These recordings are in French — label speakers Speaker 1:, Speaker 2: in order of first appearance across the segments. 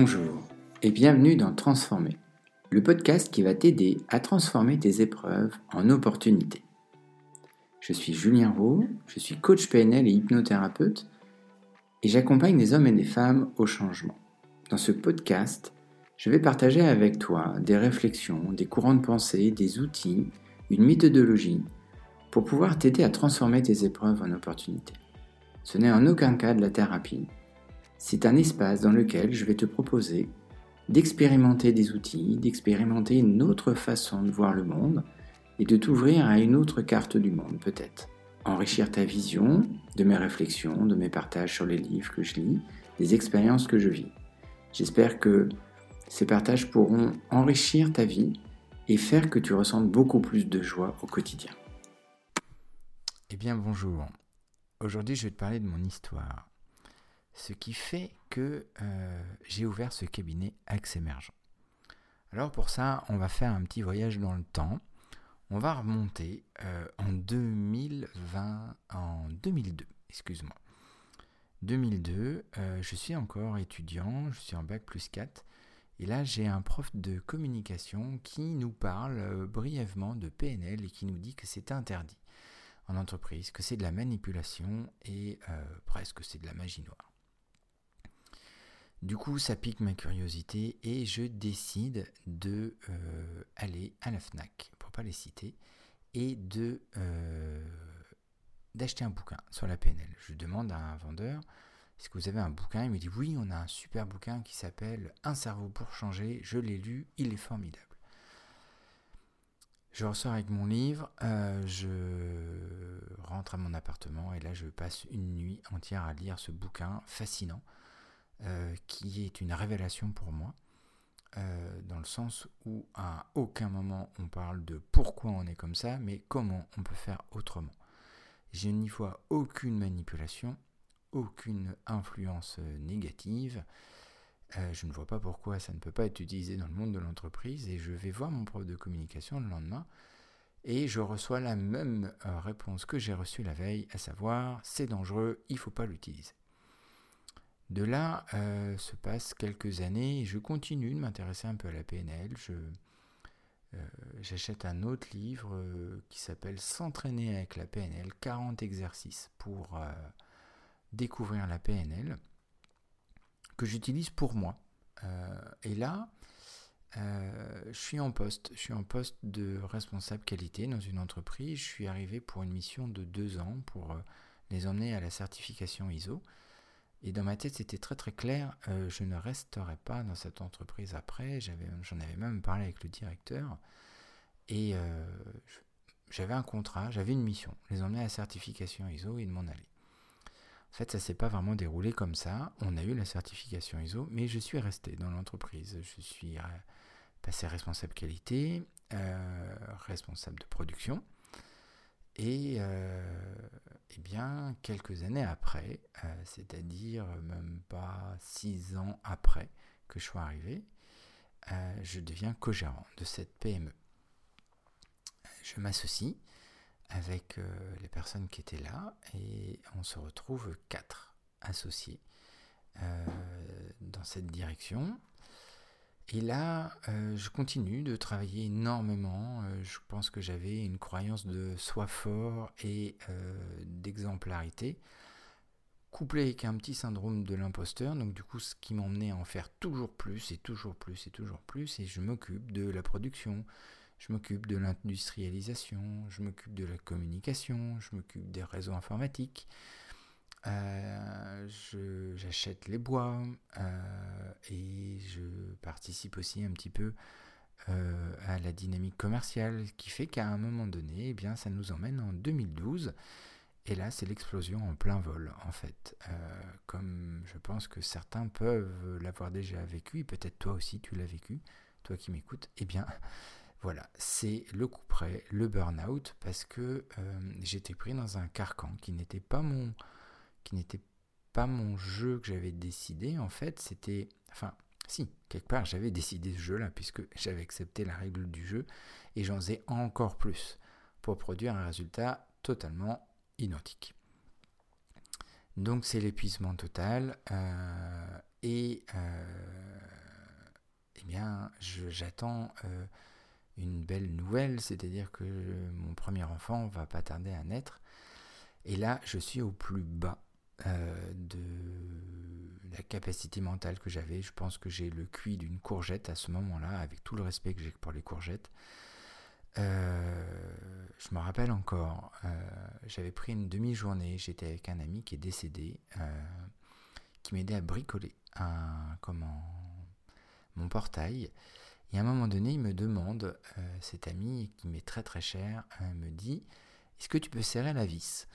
Speaker 1: Bonjour et bienvenue dans Transformer, le podcast qui va t'aider à transformer tes épreuves en opportunités. Je suis Julien Roux, je suis coach PNL et hypnothérapeute et j'accompagne des hommes et des femmes au changement. Dans ce podcast, je vais partager avec toi des réflexions, des courants de pensée, des outils, une méthodologie pour pouvoir t'aider à transformer tes épreuves en opportunités. Ce n'est en aucun cas de la thérapie. C'est un espace dans lequel je vais te proposer d'expérimenter des outils, d'expérimenter une autre façon de voir le monde et de t'ouvrir à une autre carte du monde peut-être. Enrichir ta vision de mes réflexions, de mes partages sur les livres que je lis, des expériences que je vis. J'espère que ces partages pourront enrichir ta vie et faire que tu ressentes beaucoup plus de joie au quotidien.
Speaker 2: Eh bien bonjour. Aujourd'hui je vais te parler de mon histoire. Ce qui fait que euh, j'ai ouvert ce cabinet Axe Émergent. Alors pour ça, on va faire un petit voyage dans le temps. On va remonter euh, en 2020, en 2002, excuse-moi. 2002, euh, je suis encore étudiant, je suis en bac plus 4. Et là, j'ai un prof de communication qui nous parle brièvement de PNL et qui nous dit que c'est interdit en entreprise, que c'est de la manipulation et presque c'est de la magie noire. Du coup, ça pique ma curiosité et je décide de aller à la FNAC les citer, et de euh, d'acheter un bouquin sur la PNL. Je demande à un vendeur est-ce que vous avez un bouquin? Il me dit oui, on a un super bouquin qui s'appelle Un cerveau pour changer. Je l'ai lu, il est formidable. Je ressors avec mon livre, euh, je rentre à mon appartement et là je passe une nuit entière à lire ce bouquin fascinant euh, qui est une révélation pour moi. Euh, dans le sens où à aucun moment on parle de pourquoi on est comme ça, mais comment on peut faire autrement. Je n'y vois aucune manipulation, aucune influence euh, négative. Je ne vois pas pourquoi ça ne peut pas être utilisé dans le monde de l'entreprise et je vais voir mon prof de communication le lendemain et je reçois la même réponse que j'ai reçue la veille, à savoir c'est dangereux, il ne faut pas l'utiliser. De là euh, se passent quelques années et je continue de m'intéresser un peu à la PNL. Euh, j'achète un autre livre euh, qui s'appelle S'entraîner avec la PNL, 40 exercices pour découvrir la PNL, que j'utilise pour moi. et là, je suis en poste, je suis en poste de responsable qualité dans une entreprise. Je suis arrivé pour une mission de deux ans pour les emmener à la certification ISO. Et dans ma tête, c'était très très clair, euh, je ne resterai pas dans cette entreprise après. J'en avais, même parlé avec le directeur. Et euh, j'avais un contrat, j'avais une mission, les emmener à la certification ISO et de m'en aller. En fait, ça s'est pas vraiment déroulé comme ça. On a eu la certification ISO, mais je suis resté dans l'entreprise. Je suis euh, passé responsable qualité, responsable de production. Et euh, eh bien, quelques années après, euh, c'est-à-dire même pas six ans après que je sois arrivé, euh, je deviens co-gérant de cette PME. Je m'associe avec les personnes qui étaient là et on se retrouve quatre associés dans cette direction. Et là, euh, je continue de travailler énormément. Euh, je pense que j'avais une croyance de soi fort et euh, d'exemplarité, couplé avec un petit syndrome de l'imposteur. Donc du coup, ce qui m'emmenait à en faire toujours plus et toujours plus et toujours plus. Et je m'occupe de la production, je m'occupe de l'industrialisation, je m'occupe de la communication, je m'occupe des réseaux informatiques. Euh, j'achète les bois euh, et je participe aussi un petit peu euh, à la dynamique commerciale qui fait qu'à un moment donné, eh bien, ça nous emmène en 2012. Et là, c'est l'explosion en plein vol, en fait. comme je pense que certains peuvent l'avoir déjà vécu, et peut-être toi aussi tu l'as vécu, toi qui m'écoutes, eh bien, voilà, c'est le coup près, le burn-out, parce que j'étais pris dans un carcan qui n'était pas mon, qui n'était pas mon jeu que j'avais décidé, en fait, c'était... Enfin, si, quelque part, j'avais décidé ce jeu-là, puisque j'avais accepté la règle du jeu, et j'en faisais encore plus pour produire un résultat totalement identique. Donc c'est l'épuisement total, euh, et euh, bien, j'attends une belle nouvelle, c'est-à-dire que mon premier enfant va pas tarder à naître. Et là, je suis au plus bas de la capacité mentale que j'avais. Je pense que j'ai le cuit d'une courgette à ce moment-là, avec tout le respect que j'ai pour les courgettes. Euh, je me rappelle encore, euh, j'avais pris une demi-journée, j'étais avec un ami qui est décédé, euh, qui m'aidait à bricoler un, comment, mon portail. Et à un moment donné, il me demande, cet ami qui m'est très très cher, me dit, est-ce que tu peux serrer la vis?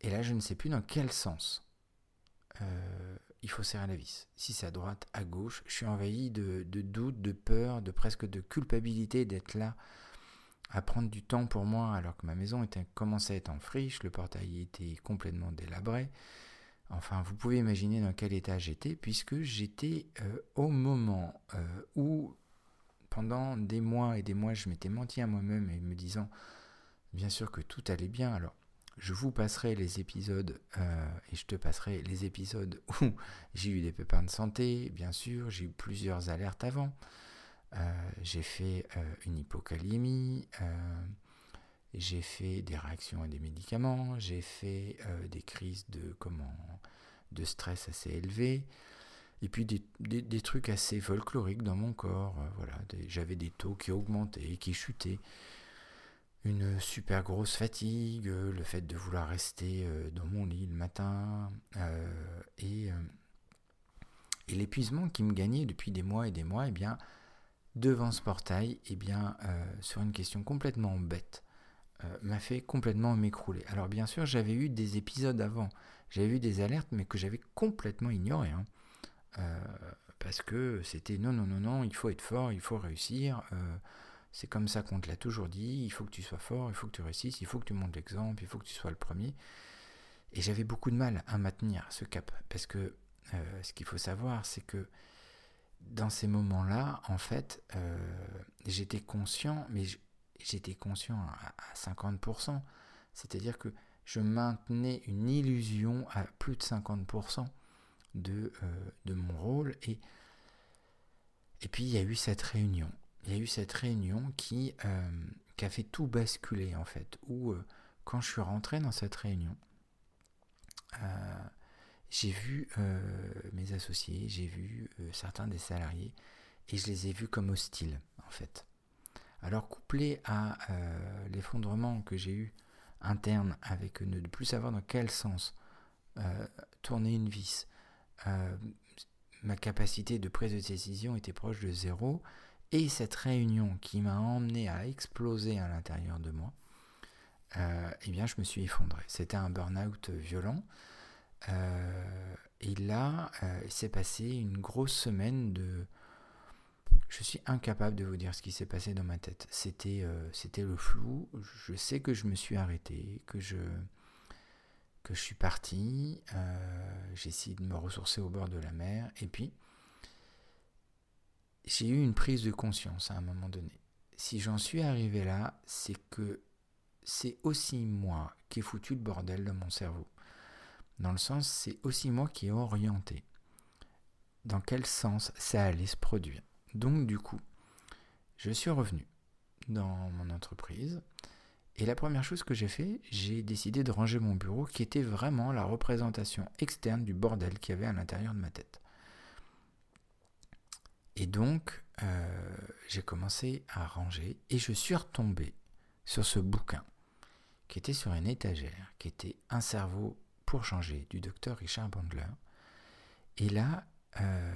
Speaker 2: Et là, je ne sais plus dans quel sens il faut serrer la vis. Si c'est à droite, à gauche, je suis envahi de, doutes, de peur, de presque de culpabilité d'être là à prendre du temps pour moi alors que ma maison commençait à être en friche, le portail était complètement délabré. Enfin, vous pouvez imaginer dans quel état j'étais, puisque j'étais euh, au moment euh, où, pendant des mois et des mois, je m'étais menti à moi-même et me disant, bien sûr que tout allait bien. Alors, je vous passerai les épisodes, euh, et je te passerai les épisodes où j'ai eu des pépins de santé, bien sûr, j'ai eu plusieurs alertes avant. Euh, j'ai fait euh, une hypocalémie, j'ai fait des réactions à des médicaments, j'ai fait des crises de, comment, de stress assez élevés, et puis des, des, trucs assez folkloriques dans mon corps. voilà, j'avais des taux qui augmentaient, qui chutaient, une super grosse fatigue, le fait de vouloir rester dans mon lit le matin, et, et l'épuisement qui me gagnait depuis des mois et des mois, eh bien, devant ce portail, eh bien, euh, sur une question complètement bête, euh, m'a fait complètement m'écrouler. Alors bien sûr, j'avais eu des épisodes avant, j'avais eu des alertes, mais que j'avais complètement ignorées. Hein. Euh, parce que c'était non, non, non, non, il faut être fort, il faut réussir. C'est comme ça qu'on te l'a toujours dit, il faut que tu sois fort, il faut que tu réussisses, il faut que tu montes l'exemple, il faut que tu sois le premier. Et j'avais beaucoup de mal à maintenir ce cap. Parce que ce qu'il faut savoir, c'est que dans ces moments-là, en fait, euh, j'étais conscient, mais j'étais conscient à, 50%. C'est-à-dire que je maintenais une illusion à plus de 50% de, euh, de mon rôle. Et, et puis, il y a eu cette réunion. Il y a eu cette réunion qui, euh, qui a fait tout basculer, en fait. Où, quand je suis rentré dans cette réunion, j'ai vu euh, mes associés, j'ai vu euh, certains des salariés, et je les ai vus comme hostiles, en fait. Alors, couplé à euh, l'effondrement que j'ai eu interne avec ne plus savoir dans quel sens tourner une vis, ma capacité de prise de décision était proche de zéro, et cette réunion qui m'a emmené à exploser à l'intérieur de moi, eh bien, je me suis effondré. C'était un burn-out violent. Euh, et là, euh, il s'est passé une grosse semaine de... Je suis incapable de vous dire ce qui s'est passé dans ma tête. C'était euh, le flou. Je sais que je me suis arrêté, que je, que je suis parti. j'ai essayé de me ressourcer au bord de la mer. Et puis, j'ai eu une prise de conscience à un moment donné. Si j'en suis arrivé là, c'est que c'est aussi moi qui ai foutu le bordel dans mon cerveau. Dans le sens, c'est aussi moi qui ai orienté. Dans quel sens ça allait se produire. Donc du coup, je suis revenu dans mon entreprise. Et la première chose que j'ai fait, j'ai décidé de ranger mon bureau qui était vraiment la représentation externe du bordel qu'il y avait à l'intérieur de ma tête. Et donc, euh, j'ai commencé à ranger et je suis retombé sur ce bouquin qui était sur une étagère, qui était Un cerveau pour changer du docteur Richard Bandler. Et là, euh,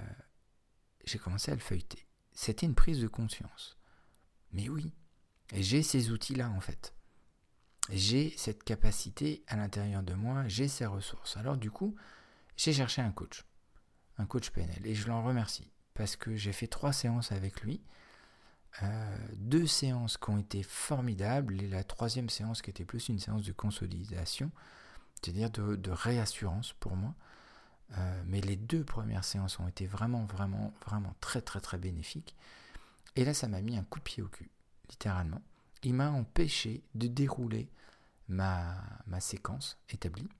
Speaker 2: j'ai commencé à le feuilleter. C'était une prise de conscience. Mais oui, j'ai ces outils-là en fait. J'ai cette capacité à l'intérieur de moi, j'ai ces ressources. Alors du coup, j'ai cherché un coach, un coach PNL, et je l'en remercie parce que j'ai fait trois séances avec lui. Euh, deux séances qui ont été formidables et la troisième séance qui était plus une séance de consolidation c'est-à-dire de, réassurance pour moi. Euh, mais les deux premières séances ont été vraiment, vraiment, vraiment très, très, très bénéfiques. Et là, ça m'a mis un coup de pied au cul, littéralement. Il m'a empêché de dérouler ma, ma séquence établie.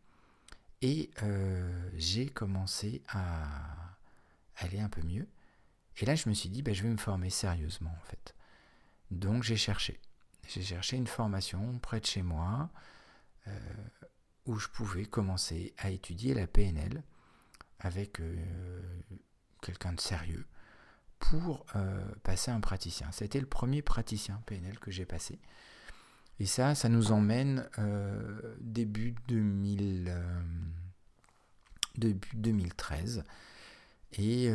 Speaker 2: Et euh, j'ai commencé à aller un peu mieux. Et là, je me suis dit, bah, je vais me former sérieusement, en fait. Donc, j'ai cherché. J'ai cherché une formation près de chez moi euh, où je pouvais commencer à étudier la PNL avec euh, quelqu'un de sérieux pour euh, passer un praticien. C'était le premier praticien PNL que j'ai passé. Et ça, ça nous emmène début, 2000, début 2013. Et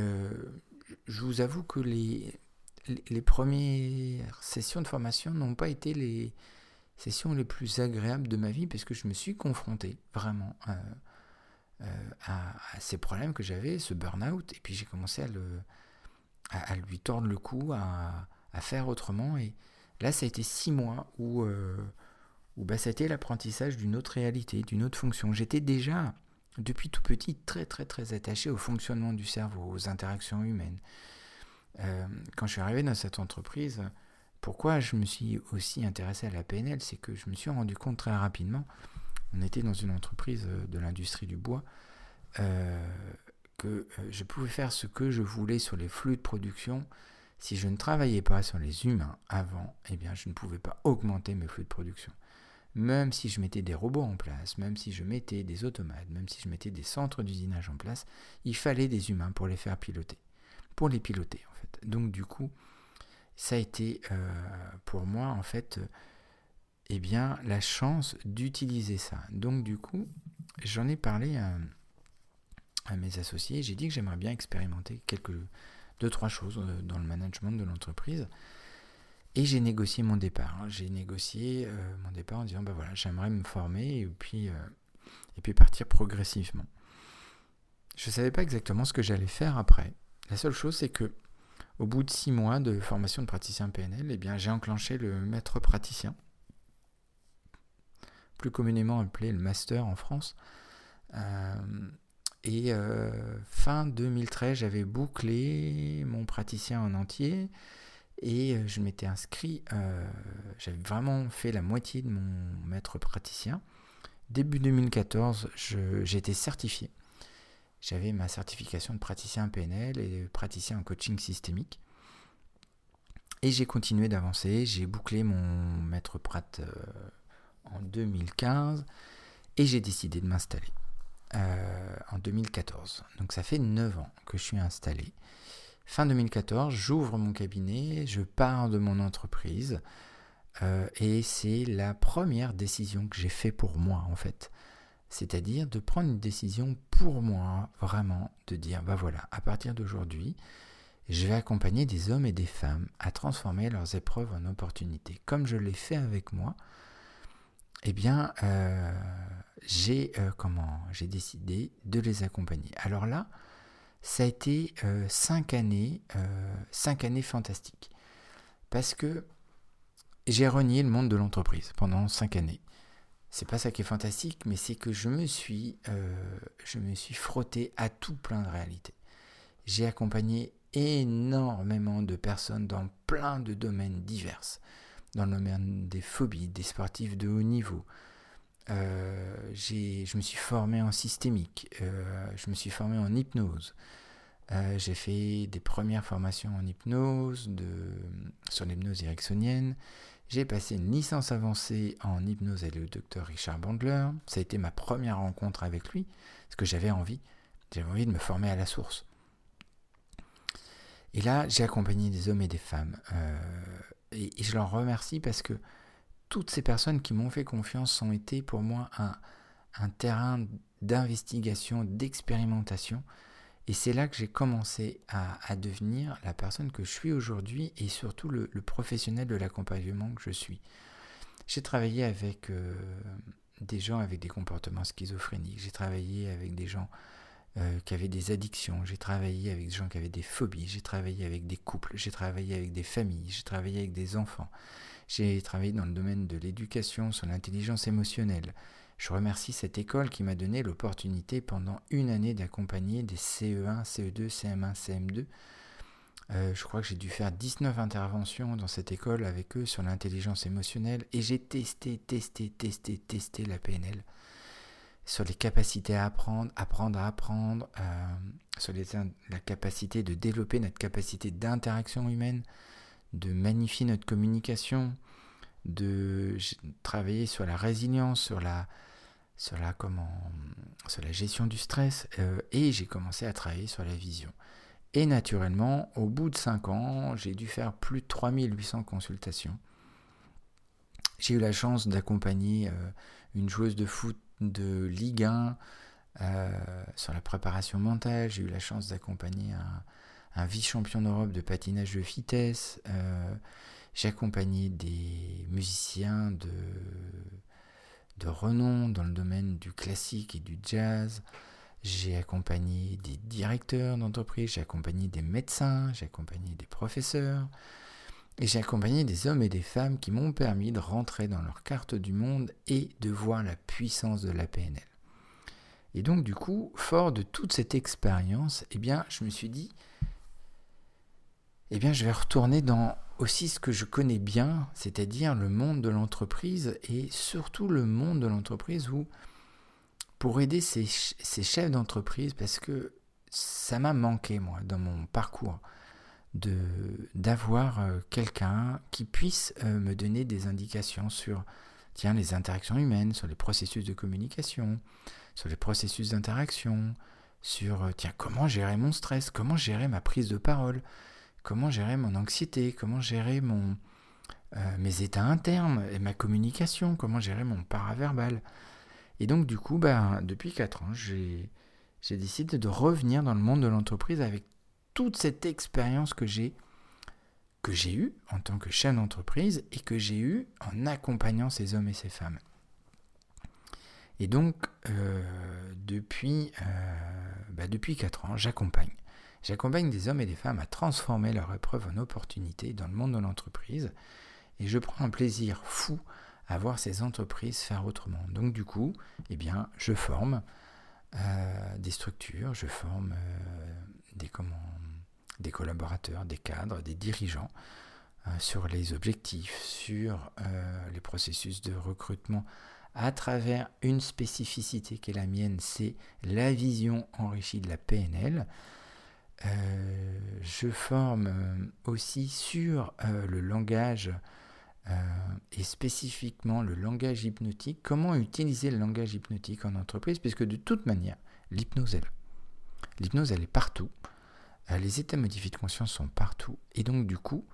Speaker 2: je vous avoue que les, premières sessions de formation n'ont pas été les sessions les plus agréables de ma vie parce que je me suis confronté vraiment euh, euh, à, ces problèmes que j'avais, ce burn-out, et puis j'ai commencé à, le, à, lui tordre le cou, à, faire autrement. Et là, ça a été six mois où, euh, bah, l'apprentissage d'une autre réalité, d'une autre fonction. J'étais déjà, depuis tout petit, très très très attaché au fonctionnement du cerveau, aux interactions humaines. Euh, quand je suis arrivé dans cette entreprise, pourquoi je me suis aussi intéressé à la PNL, c'est que je me suis rendu compte très rapidement, on était dans une entreprise euh, de l'industrie du bois, euh, que je pouvais faire ce que je voulais sur les flux de production. Si je ne travaillais pas sur les humains avant, eh bien, je ne pouvais pas augmenter mes flux de production. Même si je mettais des robots en place, même si je mettais des automates, même si je mettais des centres d'usinage en place, il fallait des humains pour les faire piloter. Pour les piloter, donc du coup, ça a été euh, pour moi en fait, euh, eh bien, la chance d'utiliser ça. Donc du coup, j'en ai parlé à, mes associés. J'ai dit que j'aimerais bien expérimenter quelques deux trois choses euh, dans le management de l'entreprise. Et j'ai négocié mon départ. J'ai négocié mon départ en disant ben voilà, j'aimerais me former et puis, et puis partir progressivement. Je ne savais pas exactement ce que j'allais faire après. La seule chose, c'est que au bout de six mois de formation de praticien PNL, eh j'ai enclenché le maître praticien, plus communément appelé le master en France. Euh, et euh, fin 2013, j'avais bouclé mon praticien en entier et euh, je m'étais inscrit, j'avais vraiment fait la moitié de mon maître praticien. Début 2014, j'étais certifié. J'avais ma certification de praticien PNL et praticien en coaching systémique. Et j'ai continué d'avancer. J'ai bouclé mon maître Prat euh, en 2015 et j'ai décidé de m'installer euh, en 2014. Donc ça fait 9 ans que je suis installé. Fin 2014, j'ouvre mon cabinet, je pars de mon entreprise euh, et c'est la première décision que j'ai fait pour moi en fait c'est-à-dire de prendre une décision pour moi, vraiment, de dire, bah voilà, à partir d'aujourd'hui, je vais accompagner des hommes et des femmes à transformer leurs épreuves en opportunités. Comme je l'ai fait avec moi, eh bien, euh, j'ai euh, comment j'ai décidé de les accompagner. Alors là, ça a été euh, cinq années, cinq années fantastiques, parce que j'ai renié le monde de l'entreprise pendant cinq années c'est pas ça qui est fantastique, mais c'est que je me suis, euh, je me suis frotté à tout plein de réalités. J'ai accompagné énormément de personnes dans plein de domaines divers, dans le domaine des phobies, des sportifs de haut niveau. Euh, je me suis formé en systémique, euh, je me suis formé en hypnose. j'ai fait des premières formations en hypnose, de, sur l'hypnose ericksonienne. J'ai passé une licence avancée en hypnose avec le docteur Richard Bandler. Ça a été ma première rencontre avec lui, parce que j'avais envie. J'avais envie de me former à la source. Et là, j'ai accompagné des hommes et des femmes. Euh, et, je leur remercie parce que toutes ces personnes qui m'ont fait confiance ont été pour moi un terrain d'investigation, d'expérimentation. Et c'est là que j'ai commencé à, devenir la personne que je suis aujourd'hui et surtout le, professionnel de l'accompagnement que je suis. J'ai travaillé avec euh, des gens avec des comportements schizophréniques, j'ai travaillé avec des gens euh, qui avaient des addictions, j'ai travaillé avec des gens qui avaient des phobies, j'ai travaillé avec des couples, j'ai travaillé avec des familles, j'ai travaillé avec des enfants, j'ai travaillé dans le domaine de l'éducation, sur l'intelligence émotionnelle, je remercie cette école qui m'a donné l'opportunité pendant une année d'accompagner des CE1, CE2, CM1, CM2. je crois que j'ai dû faire 19 interventions dans cette école avec eux sur l'intelligence émotionnelle et j'ai testé, testé, testé, testé la PNL. sur les capacités à apprendre, apprendre à apprendre, euh, sur la capacité de développer notre capacité d'interaction humaine, de magnifier notre communication, de travailler sur la résilience, sur la, sur la, comment, sur la gestion du stress, euh, et j'ai commencé à travailler sur la vision. Et naturellement, au bout de 5 ans, j'ai dû faire plus de 3800 consultations. J'ai eu la chance d'accompagner euh, une joueuse de foot de Ligue 1 euh, sur la préparation mentale. J'ai eu la chance d'accompagner un, vice-champion d'Europe de patinage de vitesse. Euh, j'ai accompagné des musiciens de, de renom dans le domaine du classique et du jazz. J'ai accompagné des directeurs d'entreprise, j'ai accompagné des médecins, j'ai accompagné des professeurs, et j'ai accompagné des hommes et des femmes qui m'ont permis de rentrer dans leur carte du monde et de voir la puissance de la PNL. Et donc du coup, fort de toute cette expérience, eh bien, je me suis dit, eh bien, je vais retourner dans aussi ce que je connais bien, c'est-à-dire le monde de l'entreprise et surtout le monde de l'entreprise où pour aider ces, chefs d'entreprise parce que ça m'a manqué, moi, dans mon parcours, de d'avoir euh, quelqu'un qui puisse euh, me donner des indications sur tiens, les interactions humaines, sur les processus de communication, sur les processus d'interaction, sur euh, tiens, comment gérer mon stress, comment gérer ma prise de parole, comment gérer mon anxiété, comment gérer mon, mes états internes et ma communication, comment gérer mon paraverbal. Et donc, du coup, ben, depuis 4 ans, j'ai, décidé de revenir dans le monde de l'entreprise avec toute cette expérience que j'ai que j'ai eue en tant que chef d'entreprise et que j'ai eue en accompagnant ces hommes et ces femmes. Et donc, euh, depuis, euh, bah, depuis 4 ans, j'accompagne. J'accompagne des hommes et des femmes à transformer leur épreuve en opportunité dans le monde de l'entreprise. Et je prends un plaisir fou à voir ces entreprises faire autrement. Donc du coup, eh bien, je forme euh, des structures, je forme euh, des, collaborateurs, des cadres, des dirigeants euh, sur les objectifs, sur les processus de recrutement à travers une spécificité qui est la mienne, c'est la vision enrichie de la PNL. Je forme aussi sur le langage euh, et spécifiquement le langage hypnotique, comment utiliser le langage hypnotique en entreprise, puisque de toute manière, l'hypnose, elle, l'hypnose, elle est partout. Euh, les états modifiés de conscience sont partout. Et donc, du coup,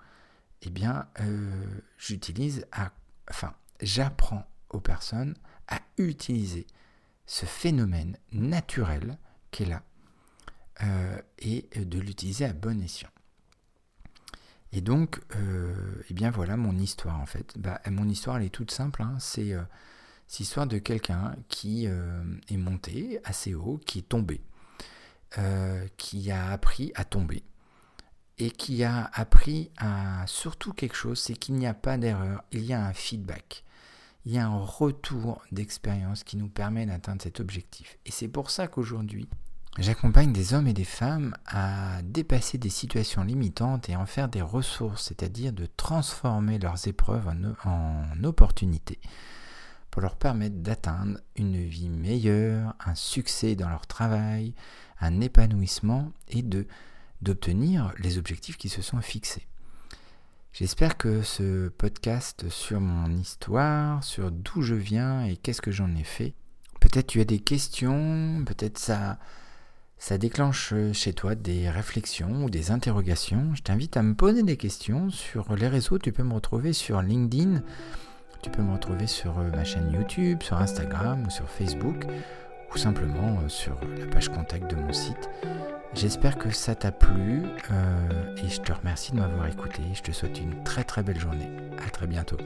Speaker 2: eh bien, euh, j'utilise, enfin, j'apprends aux personnes à utiliser ce phénomène naturel qui est là et de l'utiliser à bon escient. Et donc, euh, eh bien voilà mon histoire en fait. Bah, mon histoire elle est toute simple. Hein. Euh, c'est l'histoire de quelqu'un qui euh, est monté assez haut, qui est tombé, qui a appris à tomber et qui a appris à surtout quelque chose, c'est qu'il n'y a pas d'erreur, il y a un feedback. Il y a un retour d'expérience qui nous permet d'atteindre cet objectif. Et c'est pour ça qu'aujourd'hui, J'accompagne des hommes et des femmes à dépasser des situations limitantes et en faire des ressources, c'est-à-dire de transformer leurs épreuves en, opportunités pour leur permettre d'atteindre une vie meilleure, un succès dans leur travail, un épanouissement et d'obtenir les objectifs qui se sont fixés. J'espère que ce podcast sur mon histoire, sur d'où je viens et qu'est-ce que j'en ai fait, peut-être tu as des questions, peut-être ça ça déclenche euh, chez toi des réflexions ou des interrogations, je t'invite à me poser des questions sur les réseaux. Tu peux me retrouver sur LinkedIn, tu peux me retrouver sur euh, ma chaîne YouTube, sur Instagram ou sur Facebook, ou simplement euh, sur la page contact de mon site. J'espère que ça t'a plu et je te remercie de m'avoir écouté. Je te souhaite une très très belle journée. À très bientôt.